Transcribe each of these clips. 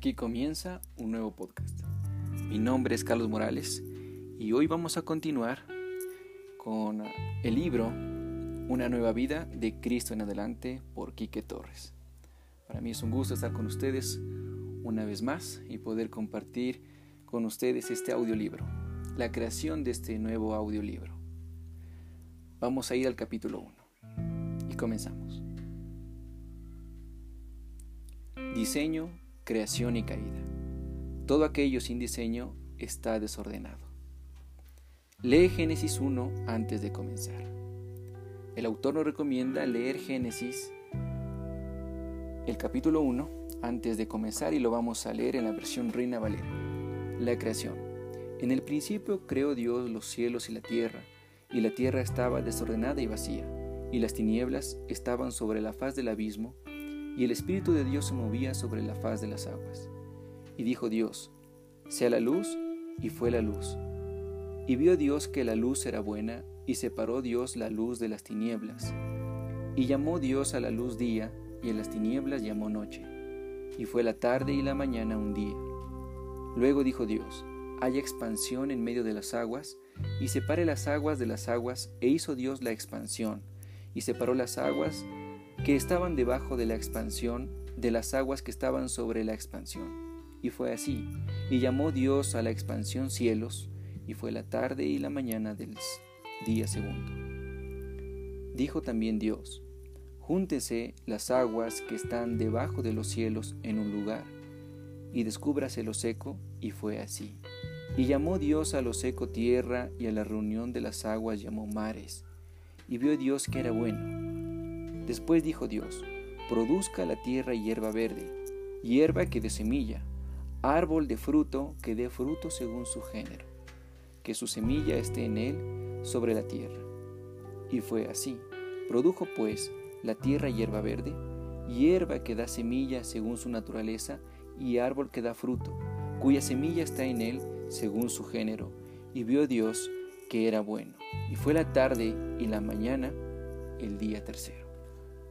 Aquí comienza un nuevo podcast. Mi nombre es Carlos Morales y hoy vamos a continuar con el libro Una nueva vida de Cristo en adelante por Quique Torres. Para mí es un gusto estar con ustedes una vez más y poder compartir con ustedes este audiolibro, la creación de este nuevo audiolibro. Vamos a ir al capítulo 1 y comenzamos. Diseño, creación y caída. Todo aquello sin diseño está desordenado. Lee Génesis 1 antes de comenzar. El autor nos recomienda leer Génesis, el capítulo 1, antes de comenzar y lo vamos a leer en la versión Reina Valera. La creación. En el principio creó Dios los cielos y la tierra, y la tierra estaba desordenada y vacía, y las tinieblas estaban sobre la faz del abismo, y el Espíritu de Dios se movía sobre la faz de las aguas. Y dijo Dios, sea la luz, y fue la luz. Y vio Dios que la luz era buena, y separó Dios la luz de las tinieblas. Y llamó Dios a la luz día, y a las tinieblas llamó noche. Y fue la tarde y la mañana un día. Luego dijo Dios, haya expansión en medio de las aguas, y separe las aguas de las aguas, e hizo Dios la expansión, y separó las aguas que estaban debajo de la expansión de las aguas que estaban sobre la expansión. Y fue así, y llamó Dios a la expansión cielos, y fue la tarde y la mañana del día segundo. Dijo también Dios, júntese las aguas que están debajo de los cielos en un lugar, y descúbrase lo seco, y fue así. Y llamó Dios a lo seco tierra, y a la reunión de las aguas llamó mares. Y vio Dios que era bueno. Después dijo Dios, produzca la tierra hierba verde, hierba que dé semilla, árbol de fruto que dé fruto según su género, que su semilla esté en él sobre la tierra. Y fue así. Produjo pues la tierra hierba verde, hierba que da semilla según su naturaleza, y árbol que da fruto, cuya semilla está en él según su género. Y vio Dios que era bueno. Y fue la tarde y la mañana el día tercero.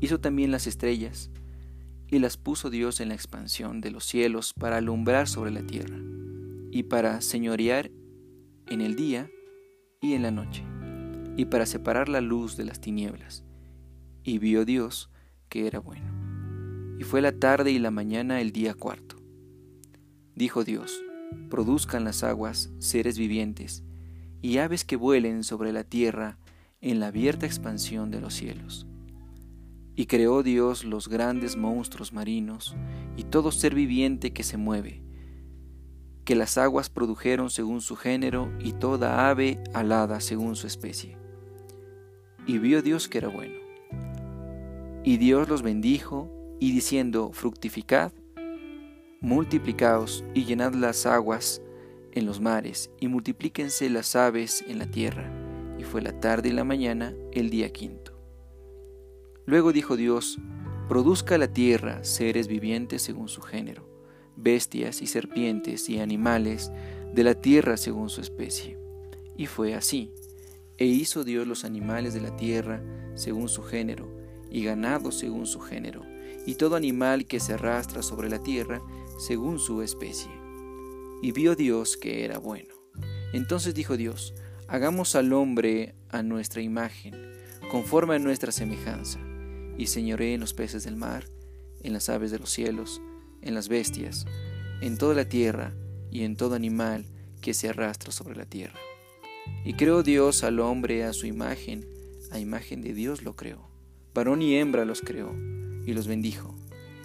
Hizo también las estrellas, y las puso Dios en la expansión de los cielos para alumbrar sobre la tierra, y para señorear en el día y en la noche, y para separar la luz de las tinieblas. Y vio Dios que era bueno. Y fue la tarde y la mañana el día cuarto. Dijo Dios, produzcan las aguas seres vivientes, y aves que vuelen sobre la tierra en la abierta expansión de los cielos. Y creó Dios los grandes monstruos marinos y todo ser viviente que se mueve, que las aguas produjeron según su género y toda ave alada según su especie. Y vio Dios que era bueno. Y Dios los bendijo y diciendo, fructificad, multiplicaos y llenad las aguas en los mares y multiplíquense las aves en la tierra. Y fue la tarde y la mañana el día quinto. Luego dijo Dios, produzca la tierra seres vivientes según su género, bestias y serpientes y animales de la tierra según su especie. Y fue así. E hizo Dios los animales de la tierra según su género, y ganado según su género, y todo animal que se arrastra sobre la tierra según su especie. Y vio Dios que era bueno. Entonces dijo Dios, hagamos al hombre a nuestra imagen, conforme a nuestra semejanza y señoré en los peces del mar, en las aves de los cielos, en las bestias, en toda la tierra y en todo animal que se arrastra sobre la tierra. Y creó Dios al hombre a su imagen, a imagen de Dios lo creó. Varón y hembra los creó, y los bendijo,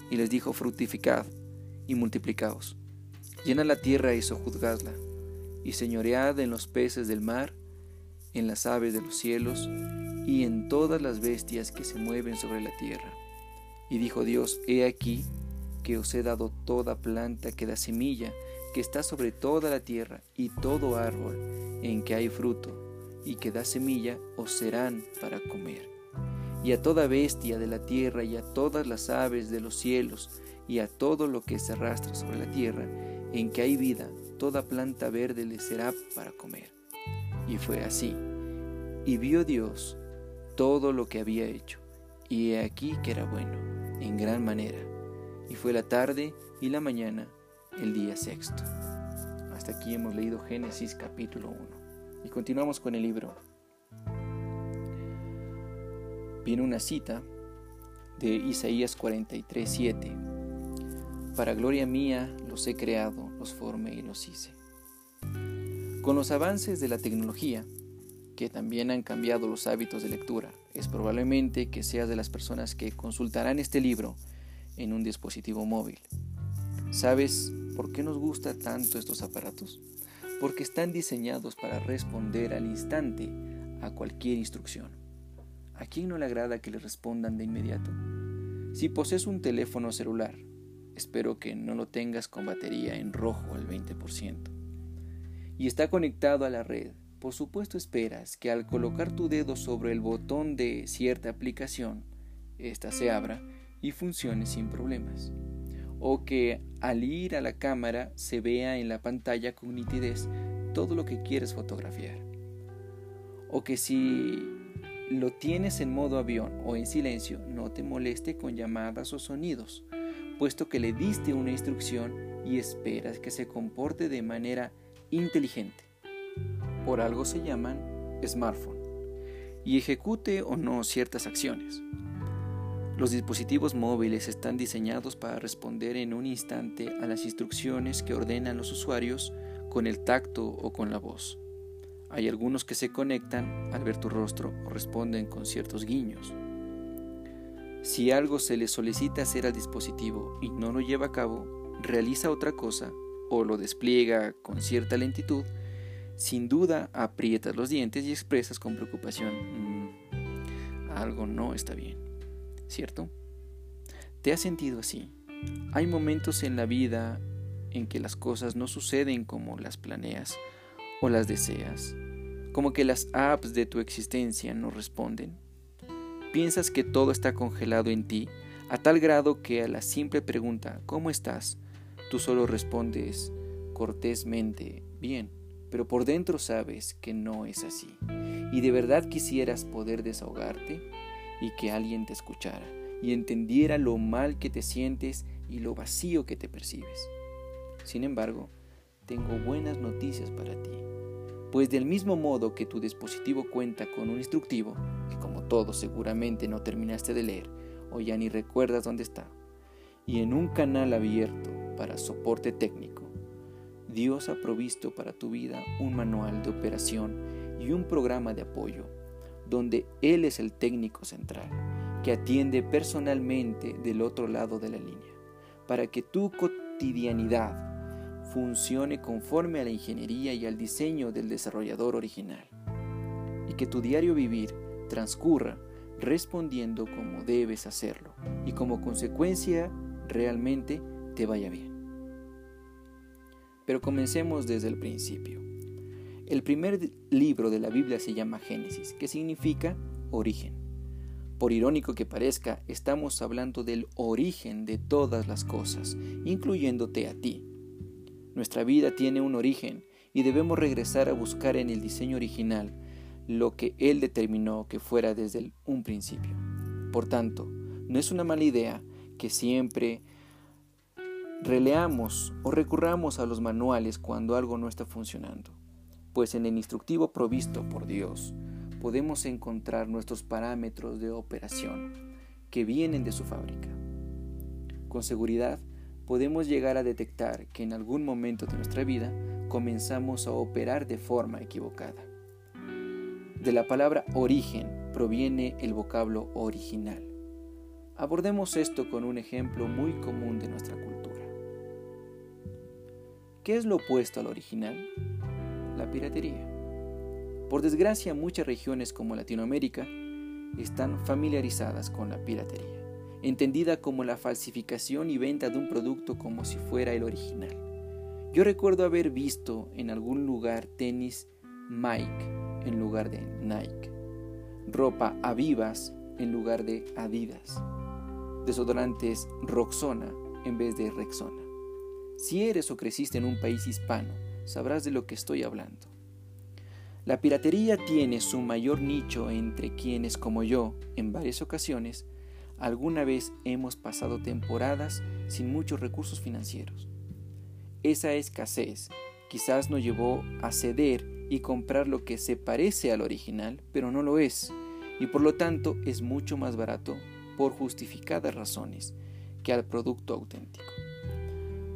y les dijo, fructificad y multiplicaos. Llena la tierra y sojuzgadla, y señoread en los peces del mar, en las aves de los cielos, y en todas las bestias que se mueven sobre la tierra. Y dijo Dios, He aquí que os he dado toda planta que da semilla, que está sobre toda la tierra, y todo árbol en que hay fruto, y que da semilla, os serán para comer. Y a toda bestia de la tierra, y a todas las aves de los cielos, y a todo lo que se arrastra sobre la tierra, en que hay vida, toda planta verde le será para comer. Y fue así. Y vio Dios todo lo que había hecho, y he aquí que era bueno, en gran manera. Y fue la tarde y la mañana, el día sexto. Hasta aquí hemos leído Génesis capítulo 1. Y continuamos con el libro. Viene una cita de Isaías 43, 7. Para gloria mía los he creado, los formé y los hice. Con los avances de la tecnología, que también han cambiado los hábitos de lectura, es probablemente que seas de las personas que consultarán este libro en un dispositivo móvil. ¿Sabes por qué nos gusta tanto estos aparatos? Porque están diseñados para responder al instante a cualquier instrucción. ¿A quién no le agrada que le respondan de inmediato? Si posees un teléfono celular, espero que no lo tengas con batería en rojo al 20% y está conectado a la red, por supuesto esperas que al colocar tu dedo sobre el botón de cierta aplicación, ésta se abra y funcione sin problemas. O que al ir a la cámara se vea en la pantalla con nitidez todo lo que quieres fotografiar. O que si lo tienes en modo avión o en silencio no te moleste con llamadas o sonidos, puesto que le diste una instrucción y esperas que se comporte de manera inteligente. Por algo se llaman smartphone y ejecute o no ciertas acciones. Los dispositivos móviles están diseñados para responder en un instante a las instrucciones que ordenan los usuarios con el tacto o con la voz. Hay algunos que se conectan al ver tu rostro o responden con ciertos guiños. Si algo se le solicita hacer al dispositivo y no lo lleva a cabo, realiza otra cosa o lo despliega con cierta lentitud, sin duda aprietas los dientes y expresas con preocupación, mm, algo no está bien, ¿cierto? ¿Te has sentido así? Hay momentos en la vida en que las cosas no suceden como las planeas o las deseas, como que las apps de tu existencia no responden. Piensas que todo está congelado en ti, a tal grado que a la simple pregunta ¿cómo estás? Tú solo respondes cortésmente, bien, pero por dentro sabes que no es así. Y de verdad quisieras poder desahogarte y que alguien te escuchara y entendiera lo mal que te sientes y lo vacío que te percibes. Sin embargo, tengo buenas noticias para ti, pues del mismo modo que tu dispositivo cuenta con un instructivo, que como todo seguramente no terminaste de leer o ya ni recuerdas dónde está, y en un canal abierto para soporte técnico, Dios ha provisto para tu vida un manual de operación y un programa de apoyo, donde Él es el técnico central, que atiende personalmente del otro lado de la línea, para que tu cotidianidad funcione conforme a la ingeniería y al diseño del desarrollador original, y que tu diario vivir transcurra respondiendo como debes hacerlo, y como consecuencia realmente te vaya bien. Pero comencemos desde el principio. El primer libro de la Biblia se llama Génesis, que significa origen. Por irónico que parezca, estamos hablando del origen de todas las cosas, incluyéndote a ti. Nuestra vida tiene un origen y debemos regresar a buscar en el diseño original lo que Él determinó que fuera desde un principio. Por tanto, no es una mala idea que siempre releamos o recurramos a los manuales cuando algo no está funcionando, pues en el instructivo provisto por Dios podemos encontrar nuestros parámetros de operación que vienen de su fábrica. Con seguridad podemos llegar a detectar que en algún momento de nuestra vida comenzamos a operar de forma equivocada. De la palabra origen proviene el vocablo original. Abordemos esto con un ejemplo muy común de nuestra cultura. ¿Qué es lo opuesto al original? La piratería. Por desgracia, muchas regiones como Latinoamérica están familiarizadas con la piratería entendida como la falsificación y venta de un producto como si fuera el original. Yo recuerdo haber visto en algún lugar tenis Mike en lugar de Nike, ropa Avivas en lugar de Adidas, desodorantes Roxona en vez de Rexona. Si eres o creciste en un país hispano, sabrás de lo que estoy hablando. La piratería tiene su mayor nicho entre quienes, como yo, en varias ocasiones, alguna vez hemos pasado temporadas sin muchos recursos financieros. Esa escasez quizás nos llevó a ceder y comprar lo que se parece al original, pero no lo es, y por lo tanto es mucho más barato por justificadas razones que al producto auténtico.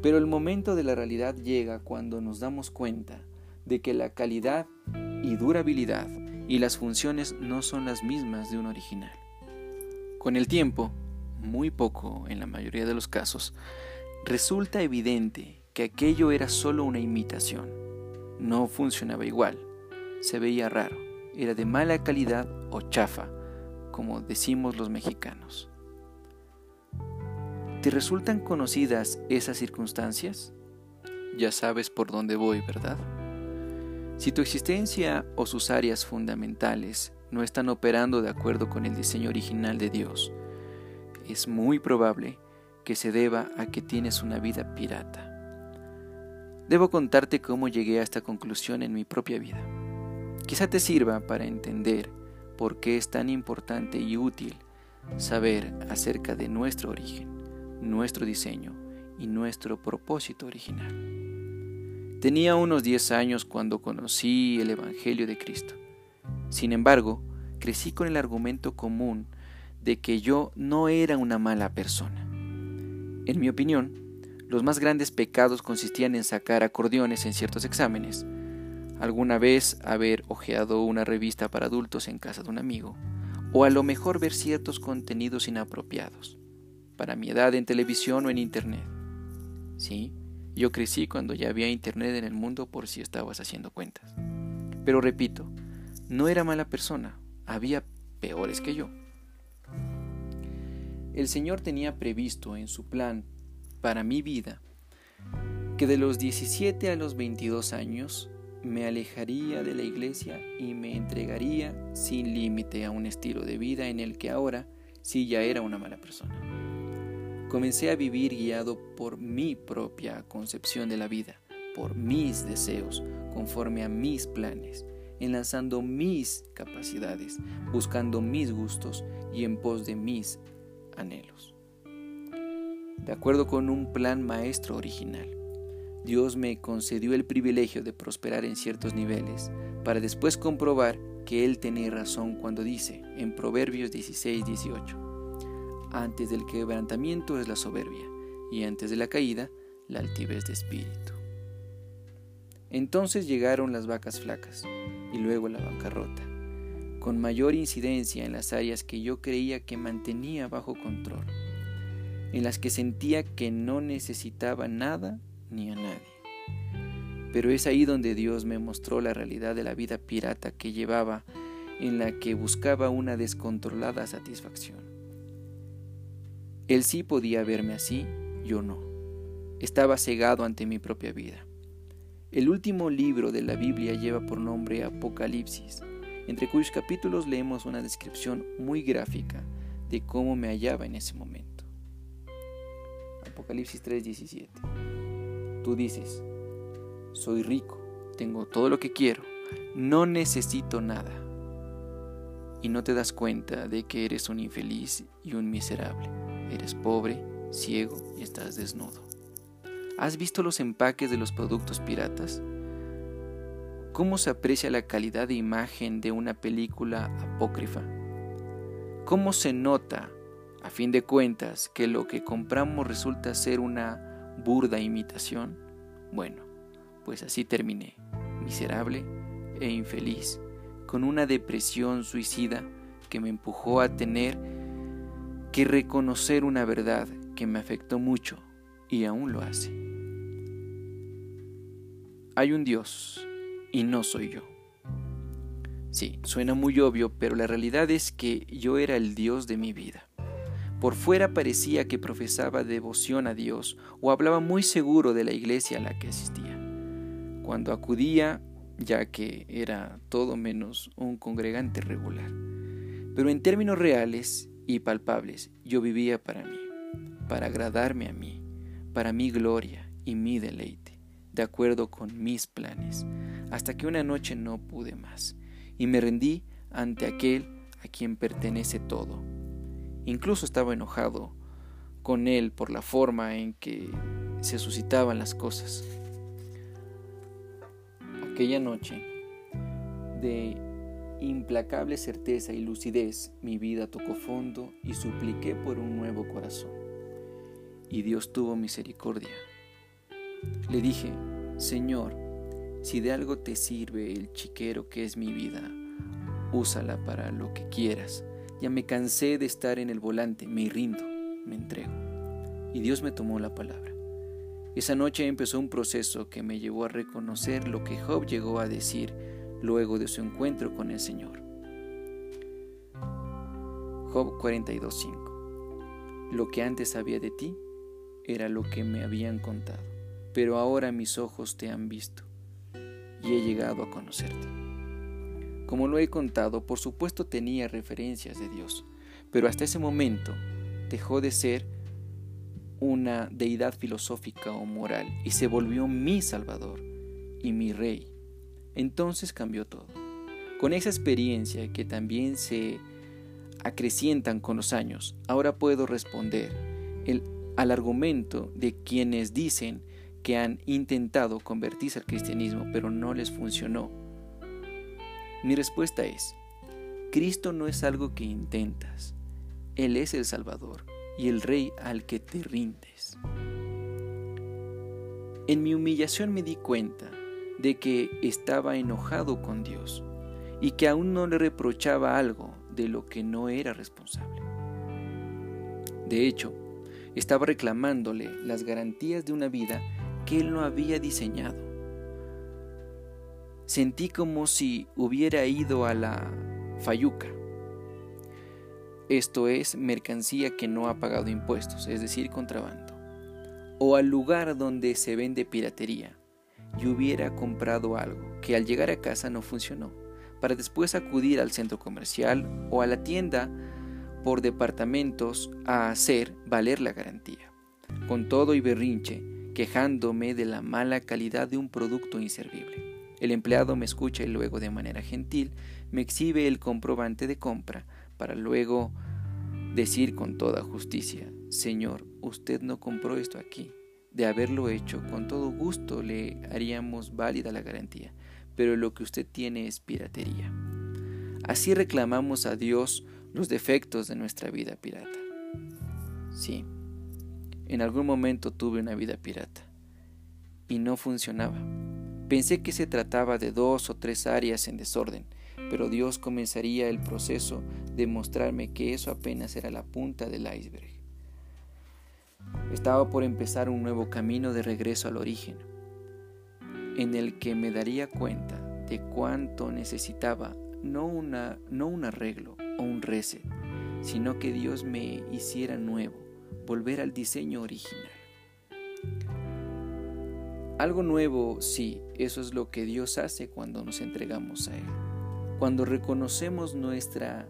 Pero el momento de la realidad llega cuando nos damos cuenta de que la calidad y durabilidad y las funciones no son las mismas de un original. Con el tiempo, muy poco en la mayoría de los casos, resulta evidente que aquello era solo una imitación. No funcionaba igual, se veía raro, era de mala calidad o chafa, como decimos los mexicanos. ¿Te resultan conocidas esas circunstancias? Ya sabes por dónde voy, ¿verdad? Si tu existencia o sus áreas fundamentales no están operando de acuerdo con el diseño original de Dios, es muy probable que se deba a que tienes una vida pirata. Debo contarte cómo llegué a esta conclusión en mi propia vida. Quizá te sirva para entender por qué es tan importante y útil saber acerca de nuestro origen, nuestro diseño y nuestro propósito original. Tenía unos 10 años cuando conocí el Evangelio de Cristo. Sin embargo, crecí con el argumento común de que yo no era una mala persona. En mi opinión, los más grandes pecados consistían en sacar acordeones en ciertos exámenes, alguna vez haber hojeado una revista para adultos en casa de un amigo, o a lo mejor ver ciertos contenidos inapropiados, para mi edad en televisión o en Internet. Sí, yo crecí cuando ya había internet en el mundo por si estabas haciendo cuentas. Pero repito, no era mala persona, había peores que yo. El Señor tenía previsto en su plan para mi vida que de los 17 a los 22 años me alejaría de la iglesia y me entregaría sin límite a un estilo de vida en el que ahora sí ya era una mala persona. Comencé a vivir guiado por mi propia concepción de la vida, por mis deseos, conforme a mis planes, enlazando mis capacidades, buscando mis gustos y en pos de mis anhelos. De acuerdo con un plan maestro original, Dios me concedió el privilegio de prosperar en ciertos niveles, para después comprobar que Él tenía razón cuando dice en Proverbios 16, 18, antes del quebrantamiento es la soberbia, y antes de la caída, la altivez de espíritu. Entonces llegaron las vacas flacas, y luego la bancarrota, con mayor incidencia en las áreas que yo creía que mantenía bajo control, en las que sentía que no necesitaba nada ni a nadie. Pero es ahí donde Dios me mostró la realidad de la vida pirata que llevaba, en la que buscaba una descontrolada satisfacción. Él sí podía verme así, yo no. Estaba cegado ante mi propia vida. El último libro de la Biblia lleva por nombre Apocalipsis, entre cuyos capítulos leemos una descripción muy gráfica de cómo me hallaba en ese momento. Apocalipsis 3:17. Tú dices, soy rico, tengo todo lo que quiero, no necesito nada. Y no te das cuenta de que eres un infeliz y un miserable. Eres pobre, ciego y estás desnudo. ¿Has visto los empaques de los productos piratas? ¿Cómo se aprecia la calidad de imagen de una película apócrifa? ¿Cómo se nota, a fin de cuentas, que lo que compramos resulta ser una burda imitación? Bueno, pues así terminé, miserable e infeliz, con una depresión suicida que me empujó a tener que reconocer una verdad que me afectó mucho y aún lo hace. Hay un Dios y no soy yo. Sí, suena muy obvio, pero la realidad es que yo era el Dios de mi vida. Por fuera parecía que profesaba devoción a Dios o hablaba muy seguro de la iglesia a la que asistía. Cuando acudía, ya que era todo menos un congregante regular. Pero en términos reales y palpables, yo vivía para mí, para agradarme a mí, para mi gloria y mi deleite, de acuerdo con mis planes, hasta que una noche no pude más y me rendí ante aquel a quien pertenece todo Incluso estaba enojado con él por la forma en que se suscitaban las cosas. Aquella noche, de implacable certeza y lucidez, mi vida tocó fondo y supliqué por un nuevo corazón. Y Dios tuvo misericordia. Le dije, Señor, si de algo te sirve el chiquero que es mi vida, úsala para lo que quieras ya me cansé de estar en el volante, me rindo, me entrego. Y Dios me tomó la palabra. Esa noche empezó un proceso que me llevó a reconocer lo que Job llegó a decir luego de su encuentro con el Señor. Job 42.5 Lo que antes sabía de ti era lo que me habían contado, pero ahora mis ojos te han visto y he llegado a conocerte. Como lo he contado, por supuesto tenía referencias de Dios, pero hasta ese momento dejó de ser una deidad filosófica o moral y se volvió mi Salvador y mi Rey. Entonces cambió todo. Con esa experiencia que también se acrecientan con los años, ahora puedo responder al argumento de quienes dicen que han intentado convertirse al cristianismo pero no les funcionó mi respuesta es, Cristo no es algo que intentas, Él es el Salvador y el Rey al que te rindes. En mi humillación me di cuenta de que estaba enojado con Dios y que aún no le reprochaba algo de lo que no era responsable. De hecho, estaba reclamándole las garantías de una vida que él no había diseñado sentí como si hubiera ido a la fayuca. Esto es mercancía que no ha pagado impuestos, es decir, contrabando. O al lugar donde se vende piratería y hubiera comprado algo que al llegar a casa no funcionó, para después acudir al centro comercial o a la tienda por departamentos a hacer valer la garantía, con todo y berrinche, quejándome de la mala calidad de un producto inservible. El empleado me escucha y luego de manera gentil me exhibe el comprobante de compra para luego decir con toda justicia, Señor, usted no compró esto aquí. De haberlo hecho, con todo gusto le haríamos válida la garantía, pero lo que usted tiene es piratería. Así reclamamos a Dios los defectos de nuestra vida pirata. Sí, en algún momento tuve una vida pirata y no funcionaba. Pensé que se trataba de dos o tres áreas en desorden, pero Dios comenzaría el proceso de mostrarme que eso apenas era la punta del iceberg. Estaba por empezar un nuevo camino de regreso al origen, en el que me daría cuenta de cuánto necesitaba no, una, no un arreglo o un reset, sino que Dios me hiciera nuevo, volver al diseño original. Algo nuevo, sí, eso es lo que Dios hace cuando nos entregamos a Él. Cuando reconocemos nuestra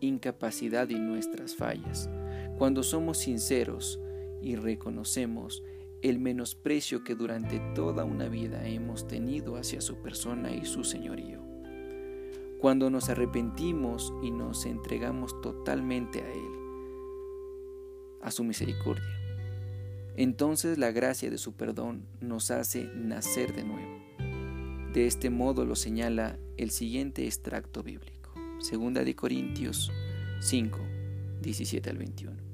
incapacidad y nuestras fallas. Cuando somos sinceros y reconocemos el menosprecio que durante toda una vida hemos tenido hacia su persona y su señorío. Cuando nos arrepentimos y nos entregamos totalmente a Él, a su misericordia entonces la gracia de su perdón nos hace nacer de nuevo. De este modo lo señala el siguiente extracto bíblico, 2 de Corintios 5, 17 al 21.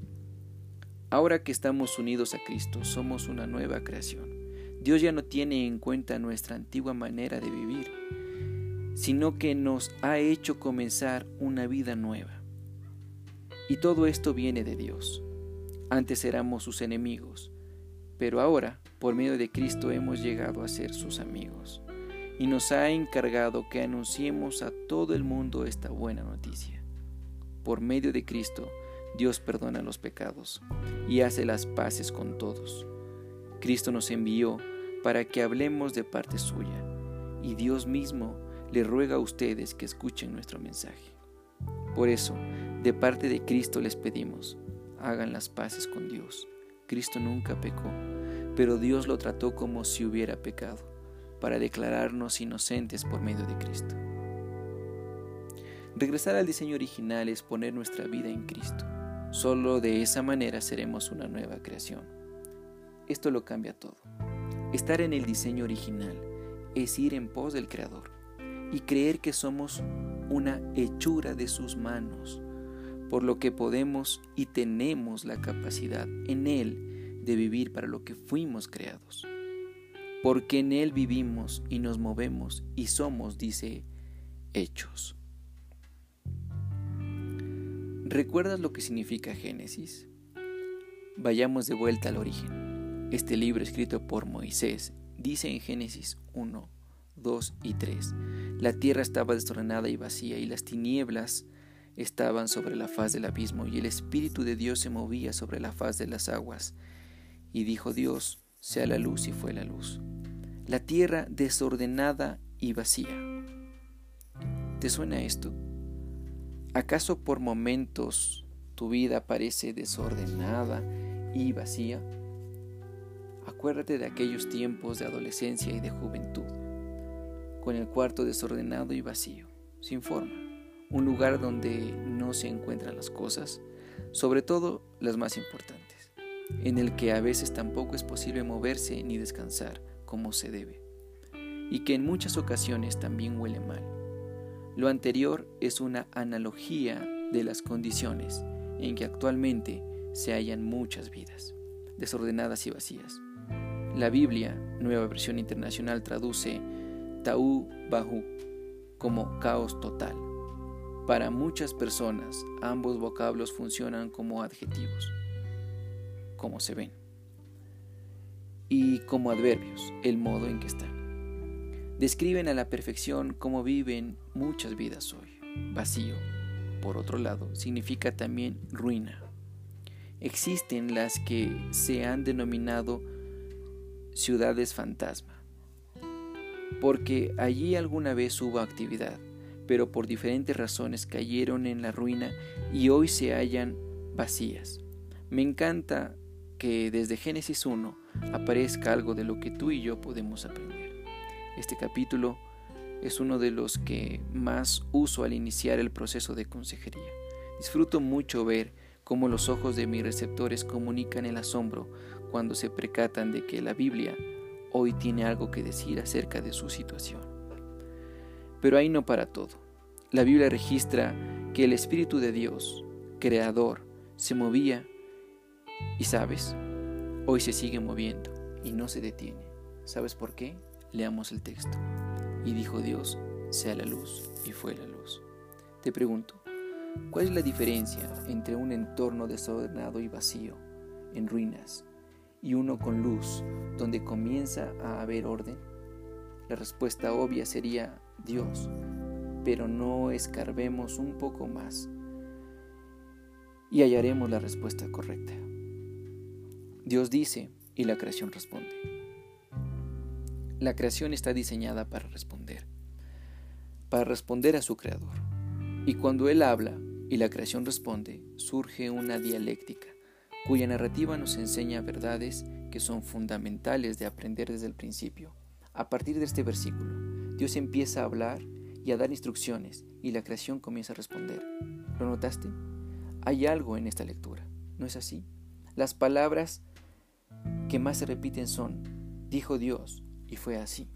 Ahora que estamos unidos a Cristo, somos una nueva creación. Dios ya no tiene en cuenta nuestra antigua manera de vivir, sino que nos ha hecho comenzar una vida nueva. Y todo esto viene de Dios. Antes éramos sus enemigos, pero ahora, por medio de Cristo, hemos llegado a ser sus amigos y nos ha encargado que anunciemos a todo el mundo esta buena noticia. Por medio de Cristo, Dios perdona los pecados y hace las paces con todos. Cristo nos envió para que hablemos de parte suya, y Dios mismo le ruega a ustedes que escuchen nuestro mensaje. Por eso, de parte de Cristo les pedimos, hagan las paces con Dios. Cristo nunca pecó, pero Dios lo trató como si hubiera pecado, para declararnos inocentes por medio de Cristo. Regresar al diseño original es poner nuestra vida en Cristo. Solo de esa manera seremos una nueva creación. Esto lo cambia todo. Estar en el diseño original es ir en pos del Creador y creer que somos una hechura de sus manos, por lo que podemos y tenemos la capacidad en Él de vivir para lo que fuimos creados. Porque en Él vivimos y nos movemos y somos, dice, hechos. ¿Recuerdas lo que significa Génesis? Vayamos de vuelta al origen. Este libro escrito por Moisés dice en Génesis 1, 2 y 3, la tierra estaba desordenada y vacía y las tinieblas estaban sobre la faz del abismo y el Espíritu de Dios se movía sobre la faz de las aguas. Y dijo Dios, sea la luz y fue la luz. La tierra desordenada y vacía. ¿Te suena esto? ¿Acaso por momentos tu vida parece desordenada y vacía? Acuérdate de aquellos tiempos de adolescencia y de juventud, con el cuarto desordenado y vacío, sin forma, un lugar donde no se encuentran las cosas, sobre todo las más importantes, en el que a veces tampoco es posible moverse ni descansar como se debe, y que en muchas ocasiones también huele mal. Lo anterior es una analogía de las condiciones en que actualmente se hallan muchas vidas, desordenadas y vacías la Biblia, Nueva Versión Internacional, traduce Ta'u Bahu como caos total. Para muchas personas, ambos vocablos funcionan como adjetivos, como se ven, y como adverbios, el modo en que están. Describen a la perfección cómo viven muchas vidas hoy. Vacío, por otro lado, significa también ruina. Existen las que se han denominado ciudades fantasma, porque allí alguna vez hubo actividad, pero por diferentes razones cayeron en la ruina y hoy se hallan vacías. Me encanta que desde Génesis 1 aparezca algo de lo que tú y yo podemos aprender. Este capítulo es uno de los que más uso al iniciar el proceso de consejería. Disfruto mucho ver cómo los ojos de mis receptores comunican el asombro cuando se precatan de que la Biblia hoy tiene algo que decir acerca de su situación. Pero ahí no para todo. La Biblia registra que el Espíritu de Dios, Creador, se movía y sabes, hoy se sigue moviendo y no se detiene. ¿Sabes por qué? Leamos el texto. Y dijo Dios, sea la luz, y fue la luz. Te pregunto, ¿cuál es la diferencia entre un entorno desordenado y vacío, en ruinas, y uno con luz, donde comienza a haber orden? La respuesta obvia sería Dios, pero no escarbemos un poco más y hallaremos la respuesta correcta. Dios dice y la creación responde. La creación está diseñada para responder, para responder a su creador. Y cuando Él habla y la creación responde, surge una dialéctica cuya narrativa nos enseña verdades que son fundamentales de aprender desde el principio. A partir de este versículo, Dios empieza a hablar y a dar instrucciones y la creación comienza a responder. ¿Lo notaste? Hay algo en esta lectura, ¿no es así? Las palabras que más se repiten son, dijo Dios y fue así.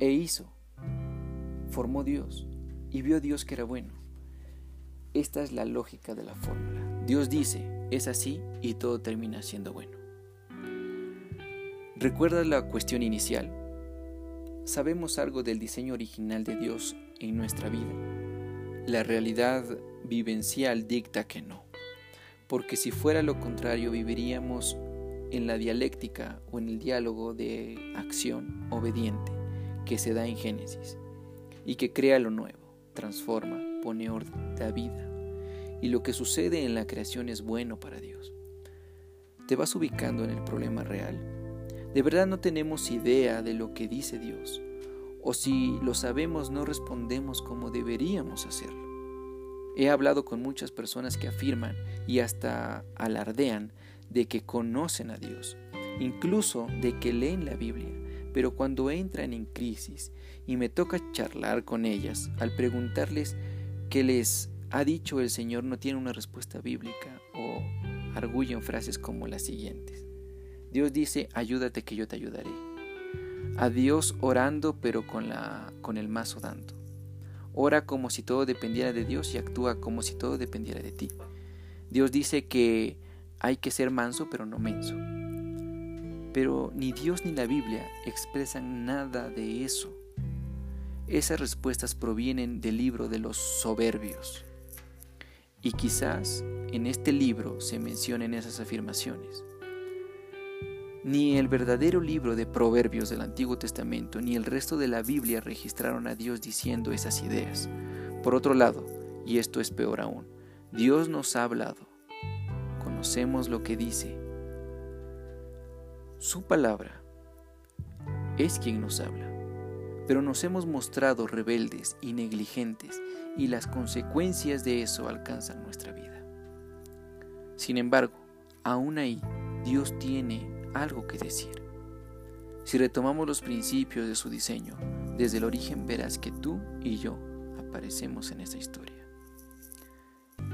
E hizo, formó Dios y vio Dios que era bueno. Esta es la lógica de la fórmula. Dios dice, es así y todo termina siendo bueno. ¿Recuerdas la cuestión inicial? ¿Sabemos algo del diseño original de Dios en nuestra vida? La realidad vivencial dicta que no, porque si fuera lo contrario viviríamos en la dialéctica o en el diálogo de acción obediente que se da en Génesis y que crea lo nuevo, transforma, pone orden, da vida y lo que sucede en la creación es bueno para Dios. ¿Te vas ubicando en el problema real? ¿De verdad no tenemos idea de lo que dice Dios? O si lo sabemos no respondemos como deberíamos hacerlo. He hablado con muchas personas que afirman y hasta alardean de que conocen a Dios, incluso de que leen la Biblia, pero cuando entran en crisis y me toca charlar con ellas, al preguntarles qué les ha dicho el Señor no tiene una respuesta bíblica o arguyen frases como las siguientes. Dios dice, ayúdate que yo te ayudaré. A Dios orando pero con, la, con el mazo dando. Ora como si todo dependiera de Dios y actúa como si todo dependiera de ti. Dios dice que hay que ser manso pero no menso. Pero ni Dios ni la Biblia expresan nada de eso. Esas respuestas provienen del libro de los soberbios. Y quizás en este libro se mencionen esas afirmaciones. Ni el verdadero libro de Proverbios del Antiguo Testamento ni el resto de la Biblia registraron a Dios diciendo esas ideas. Por otro lado, y esto es peor aún, Dios nos ha hablado. Conocemos lo que dice. Su palabra es quien nos habla, pero nos hemos mostrado rebeldes y negligentes y las consecuencias de eso alcanzan nuestra vida. Sin embargo, aún ahí Dios tiene algo que decir. Si retomamos los principios de su diseño, desde el origen verás que tú y yo aparecemos en esta historia.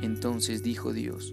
Entonces dijo Dios,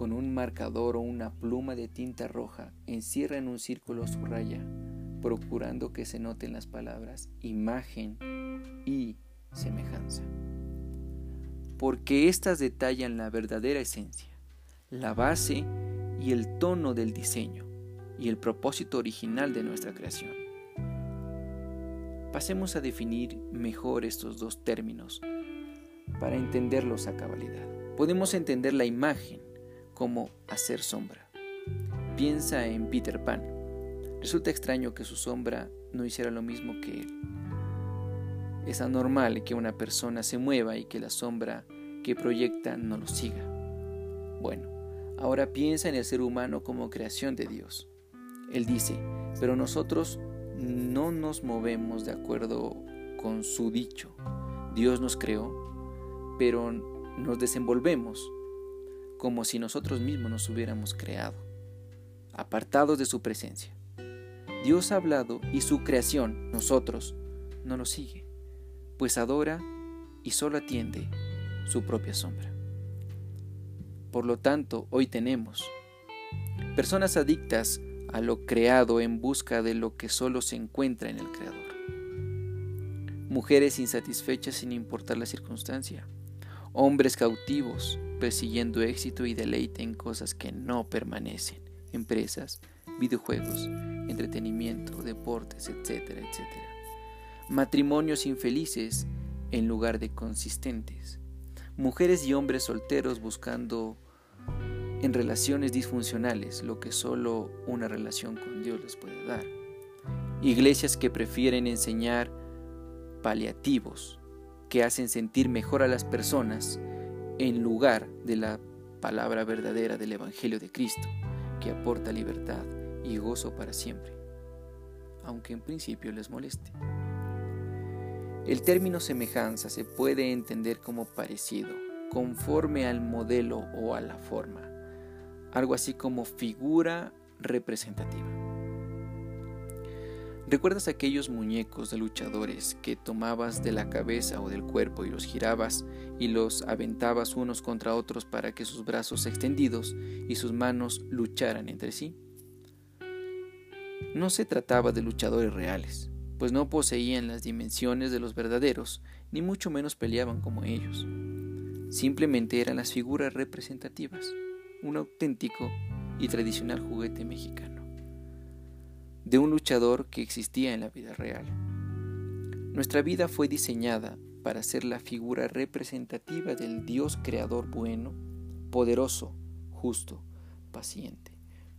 Con un marcador o una pluma de tinta roja, encierra en un círculo su raya, procurando que se noten las palabras imagen y semejanza porque éstas detallan la verdadera esencia, la base y el tono del diseño y el propósito original de nuestra creación. Pasemos a definir mejor estos dos términos para entenderlos a cabalidad. Podemos entender la imagen como hacer sombra. Piensa en Peter Pan. Resulta extraño que su sombra no hiciera lo mismo que él. Es anormal que una persona se mueva y que la sombra que proyecta no lo siga. Bueno, ahora piensa en el ser humano como creación de Dios. Él dice, pero nosotros no nos movemos de acuerdo con su dicho. Dios nos creó, pero nos desenvolvemos como si nosotros mismos nos hubiéramos creado, apartados de su presencia. Dios ha hablado y su creación, nosotros, no lo sigue pues adora y solo atiende su propia sombra. Por lo tanto, hoy tenemos personas adictas a lo creado en busca de lo que solo se encuentra en el Creador. Mujeres insatisfechas sin importar la circunstancia. Hombres cautivos persiguiendo éxito y deleite en cosas que no permanecen. Empresas, videojuegos, entretenimiento, deportes, etcétera, etcétera matrimonios infelices en lugar de consistentes, mujeres y hombres solteros buscando en relaciones disfuncionales lo que solo una relación con Dios les puede dar, iglesias que prefieren enseñar paliativos que hacen sentir mejor a las personas en lugar de la palabra verdadera del Evangelio de Cristo, que aporta libertad y gozo para siempre, aunque en principio les moleste. El término semejanza se puede entender como parecido, conforme al modelo o a la forma, algo así como figura representativa. ¿Recuerdas aquellos muñecos de luchadores que tomabas de la cabeza o del cuerpo y los girabas y los aventabas unos contra otros para que sus brazos extendidos y sus manos lucharan entre sí? No se trataba de luchadores reales, pues no poseían las dimensiones de los verdaderos, ni mucho menos peleaban como ellos. Simplemente eran las figuras representativas. un auténtico y tradicional juguete mexicano, de un luchador que existía en la vida real. Nuestra vida fue diseñada para ser la figura representativa del Dios creador bueno, poderoso, justo, paciente,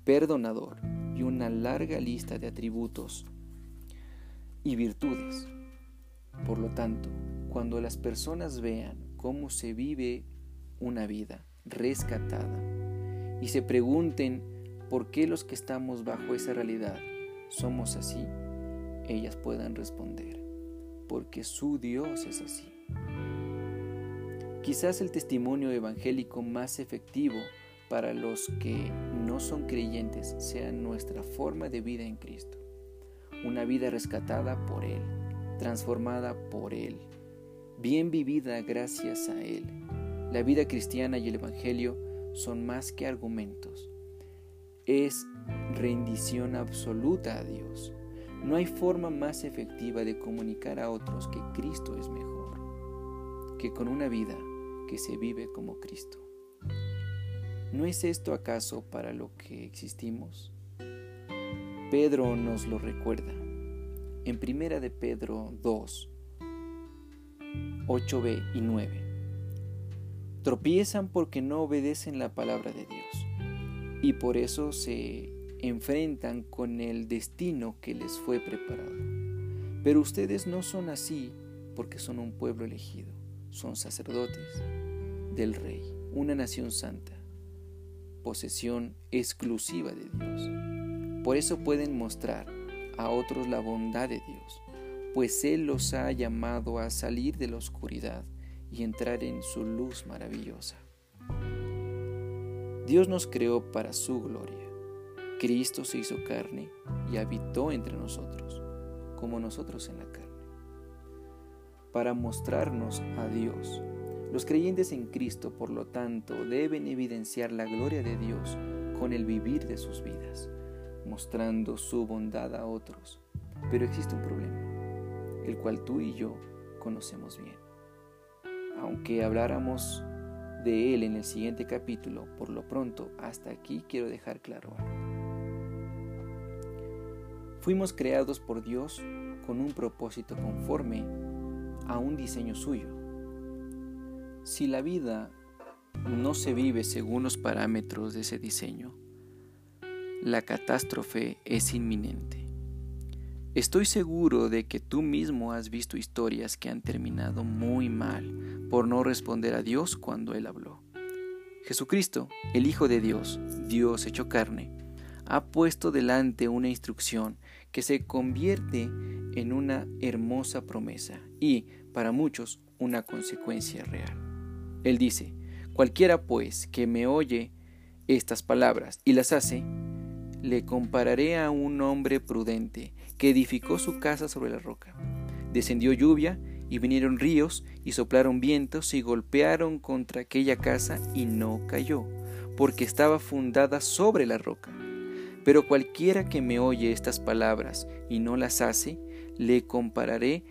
perdonador y una larga lista de atributos y virtudes. Por lo tanto, cuando las personas vean cómo se vive una vida rescatada y se pregunten por qué los que estamos bajo esa realidad somos así, ellas puedan responder, porque su Dios es así. Quizás el testimonio evangélico más efectivo para los que no son creyentes sea nuestra forma de vida en Cristo, una vida rescatada por Él, transformada por Él, bien vivida gracias a Él. La vida cristiana y el Evangelio son más que argumentos. Es rendición absoluta a Dios. No hay forma más efectiva de comunicar a otros que Cristo es mejor que con una vida que se vive como Cristo. ¿No es esto acaso para lo que existimos? Pedro nos lo recuerda. En primera de Pedro 2, 8b y 9 tropiezan porque no obedecen la palabra de Dios y por eso se enfrentan con el destino que les fue preparado. Pero ustedes no son así porque son un pueblo elegido, son sacerdotes del Rey, una nación santa, posesión exclusiva de Dios. Por eso pueden mostrar a otros la bondad de Dios, pues Él los ha llamado a salir de la oscuridad y entrar en su luz maravillosa. Dios nos creó para su gloria. Cristo se hizo carne y habitó entre nosotros, como nosotros en la carne, para mostrarnos a Dios. Los creyentes en Cristo, por lo tanto, deben evidenciar la gloria de Dios con el vivir de sus vidas, mostrando su bondad a otros. Pero existe un problema, el cual tú y yo conocemos bien aunque habláramos de él en el siguiente capítulo, por lo pronto hasta aquí quiero dejar claro algo. Fuimos creados por Dios con un propósito conforme a un diseño suyo. Si la vida no se vive según los parámetros de ese diseño, la catástrofe es inminente. Estoy seguro de que tú mismo has visto historias que han terminado muy mal por no responder a Dios cuando Él habló. Jesucristo, el Hijo de Dios, Dios hecho carne, ha puesto delante una instrucción que se convierte en una hermosa promesa y, para muchos, una consecuencia real. Él dice, cualquiera pues que me oye estas palabras y las hace, le compararé a un hombre prudente que edificó su casa sobre la roca. Descendió lluvia y vinieron ríos y soplaron vientos y golpearon contra aquella casa y no cayó, porque estaba fundada sobre la roca. Pero cualquiera que me oye estas palabras y no las hace, le compararé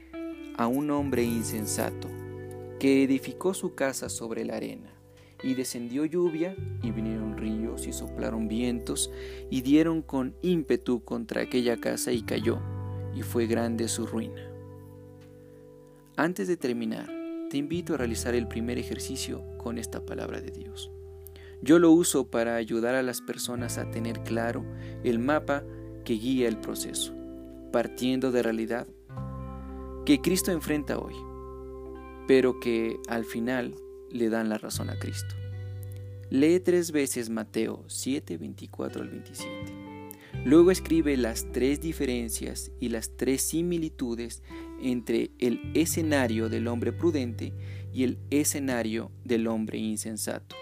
a un hombre insensato, que edificó su casa sobre la arena. Y descendió lluvia, y vinieron ríos, y soplaron vientos, y dieron con ímpetu contra aquella casa, y cayó, y fue grande su ruina. Antes de terminar, te invito a realizar el primer ejercicio con esta palabra de Dios. Yo lo uso para ayudar a las personas a tener claro el mapa que guía el proceso, partiendo de realidad que Cristo enfrenta hoy, pero que al final le dan la razón a Cristo. Lee tres veces Mateo 7, 24 al 27. Luego escribe las tres diferencias y las tres similitudes entre el escenario del hombre prudente y el escenario del hombre insensato.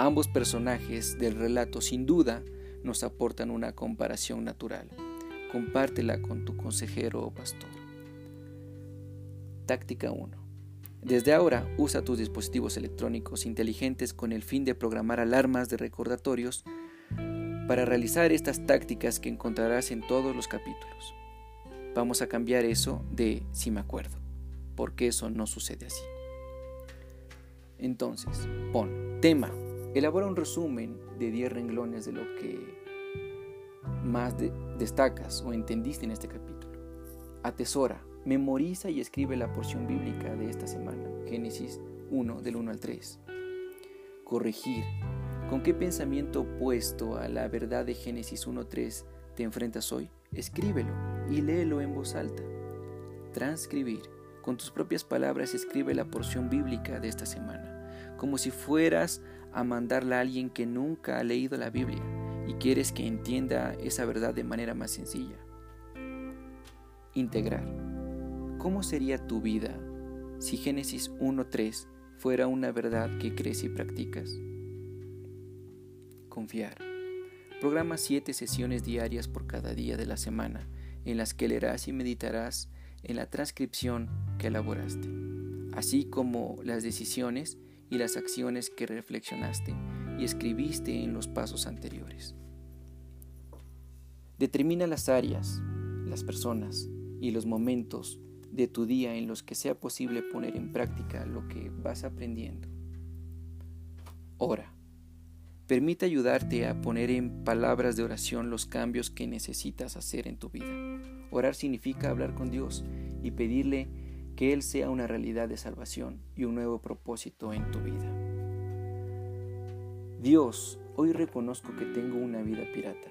Ambos personajes del relato sin duda nos aportan una comparación natural. Compártela con tu consejero o pastor. Táctica 1. Desde ahora usa tus dispositivos electrónicos inteligentes con el fin de programar alarmas de recordatorios para realizar estas tácticas que encontrarás en todos los capítulos. Vamos a cambiar eso de si me acuerdo, porque eso no sucede así. Entonces, pon tema, Elabora un resumen de 10 renglones de lo que más destacas o entendiste en este capítulo. Atesora, memoriza y escribe la porción bíblica de esta semana, Génesis 1 del 1 al 3. Corregir. ¿Con qué pensamiento opuesto a la verdad de Génesis 1.3 te enfrentas hoy? Escríbelo y léelo en voz alta. Transcribir. Con tus propias palabras escribe la porción bíblica de esta semana, como si fueras a mandarla a alguien que nunca ha leído la Biblia y quieres que entienda esa verdad de manera más sencilla. Integrar. ¿Cómo sería tu vida si Génesis 1.3 fuera una verdad que crees y practicas? Confiar. Programa siete sesiones diarias por cada día de la semana en las que leerás y meditarás en la transcripción que elaboraste, así como las decisiones y las acciones que reflexionaste y escribiste en los pasos anteriores. Determina las áreas, las personas y los momentos de tu día en los que sea posible poner en práctica lo que vas aprendiendo. Ora. Permite ayudarte a poner en palabras de oración los cambios que necesitas hacer en tu vida. Orar significa hablar con Dios y pedirle que Él sea una realidad de salvación y un nuevo propósito en tu vida. Dios, hoy reconozco que tengo una vida pirata,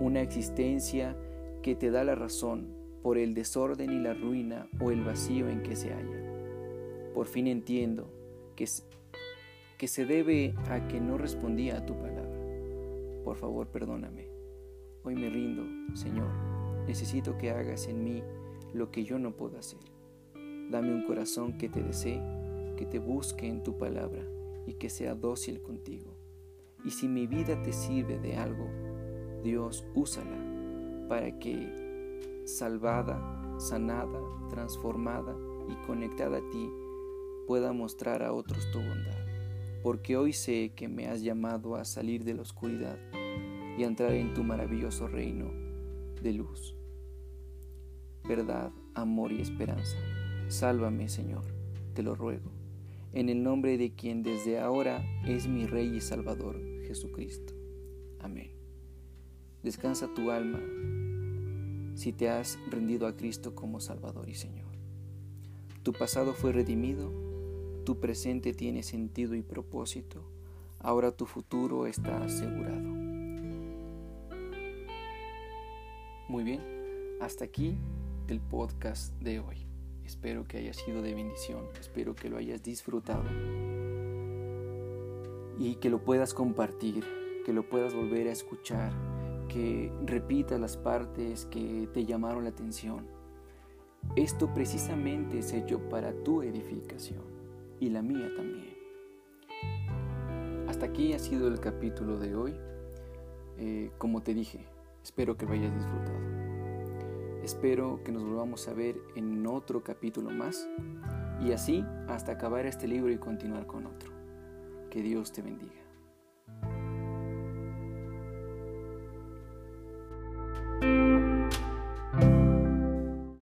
una existencia que te da la razón por el desorden y la ruina o el vacío en que se halla. Por fin entiendo que que se debe a que no respondía a tu palabra. Por favor, perdóname. Hoy me rindo, Señor. Necesito que hagas en mí lo que yo no puedo hacer. Dame un corazón que te desee, que te busque en tu palabra y que sea dócil contigo. Y si mi vida te sirve de algo, Dios, úsala para que salvada, sanada, transformada y conectada a ti, pueda mostrar a otros tu bondad porque hoy sé que me has llamado a salir de la oscuridad y a entrar en tu maravilloso reino de luz. Verdad, amor y esperanza. Sálvame, Señor, te lo ruego, en el nombre de quien desde ahora es mi Rey y Salvador, Jesucristo. Amén. Descansa tu alma si te has rendido a Cristo como Salvador y Señor. Tu pasado fue redimido tu presente tiene sentido y propósito. Ahora tu futuro está asegurado. Muy bien, hasta aquí el podcast de hoy. Espero que haya sido de bendición, espero que lo hayas disfrutado y que lo puedas compartir, que lo puedas volver a escuchar, que repitas las partes que te llamaron la atención. Esto precisamente es hecho para tu edificación y la mía también. Hasta aquí ha sido el capítulo de hoy. Eh, como te dije, espero que lo hayas disfrutado. Espero que nos volvamos a ver en otro capítulo más y así hasta acabar este libro y continuar con otro. Que Dios te bendiga.